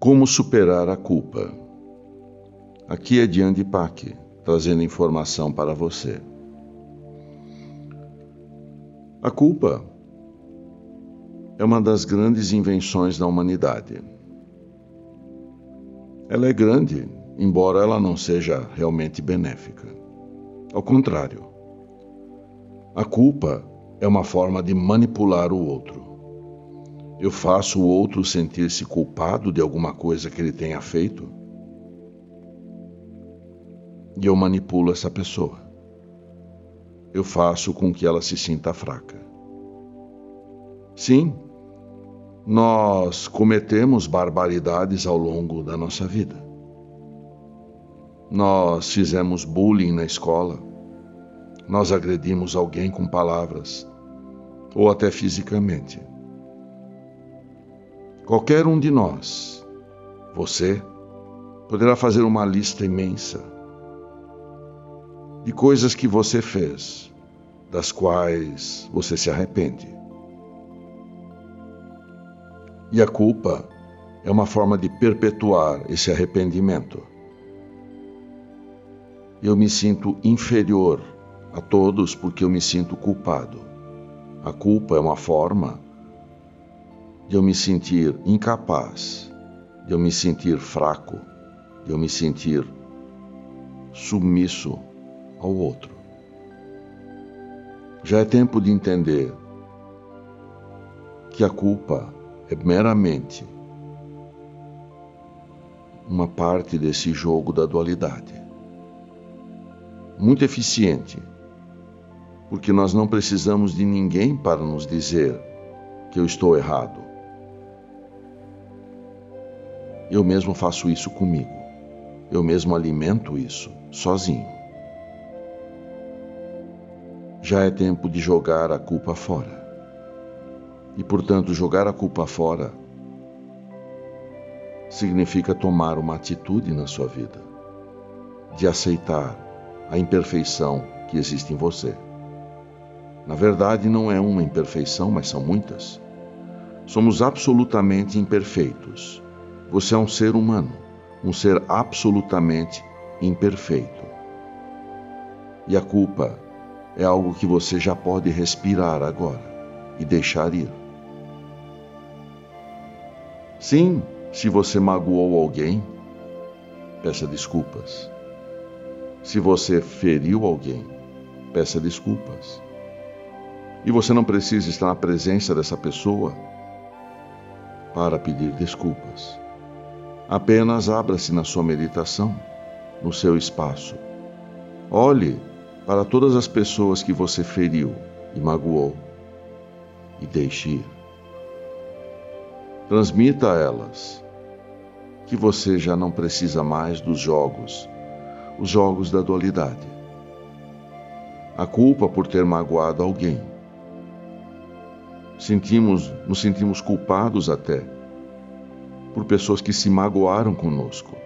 Como superar a culpa? Aqui é Diane Pac, trazendo informação para você. A culpa é uma das grandes invenções da humanidade. Ela é grande, embora ela não seja realmente benéfica. Ao contrário, a culpa é uma forma de manipular o outro. Eu faço o outro sentir-se culpado de alguma coisa que ele tenha feito e eu manipulo essa pessoa. Eu faço com que ela se sinta fraca. Sim, nós cometemos barbaridades ao longo da nossa vida. Nós fizemos bullying na escola. Nós agredimos alguém com palavras ou até fisicamente. Qualquer um de nós, você, poderá fazer uma lista imensa de coisas que você fez, das quais você se arrepende. E a culpa é uma forma de perpetuar esse arrependimento. Eu me sinto inferior a todos porque eu me sinto culpado. A culpa é uma forma de eu me sentir incapaz, de eu me sentir fraco, de eu me sentir submisso ao outro. Já é tempo de entender que a culpa é meramente uma parte desse jogo da dualidade. Muito eficiente, porque nós não precisamos de ninguém para nos dizer que eu estou errado. Eu mesmo faço isso comigo. Eu mesmo alimento isso sozinho. Já é tempo de jogar a culpa fora e, portanto, jogar a culpa fora significa tomar uma atitude na sua vida, de aceitar a imperfeição que existe em você. Na verdade, não é uma imperfeição, mas são muitas. Somos absolutamente imperfeitos. Você é um ser humano, um ser absolutamente imperfeito. E a culpa é algo que você já pode respirar agora e deixar ir. Sim, se você magoou alguém, peça desculpas. Se você feriu alguém, peça desculpas. E você não precisa estar na presença dessa pessoa para pedir desculpas. Apenas abra-se na sua meditação, no seu espaço. Olhe para todas as pessoas que você feriu e magoou e deixe ir. Transmita a elas que você já não precisa mais dos jogos, os jogos da dualidade. A culpa por ter magoado alguém. Sentimos, nos sentimos culpados até por pessoas que se magoaram conosco,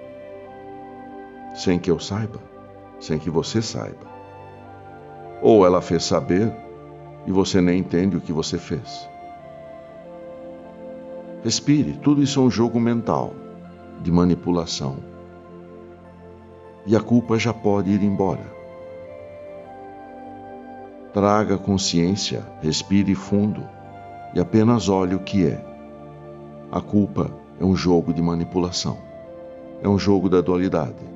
sem que eu saiba, sem que você saiba. Ou ela fez saber e você nem entende o que você fez. Respire, tudo isso é um jogo mental, de manipulação. E a culpa já pode ir embora. Traga consciência, respire fundo e apenas olhe o que é. A culpa é um jogo de manipulação, é um jogo da dualidade.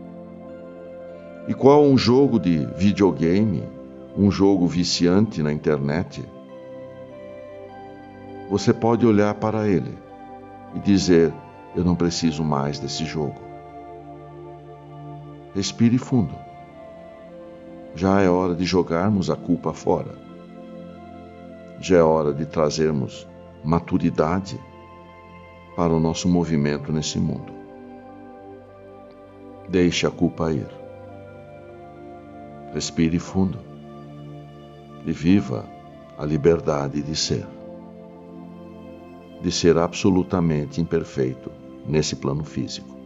E qual um jogo de videogame, um jogo viciante na internet? Você pode olhar para ele e dizer: Eu não preciso mais desse jogo. Respire fundo. Já é hora de jogarmos a culpa fora. Já é hora de trazermos maturidade para o nosso movimento nesse mundo. Deixe a culpa ir. Respire fundo e viva a liberdade de ser de ser absolutamente imperfeito nesse plano físico.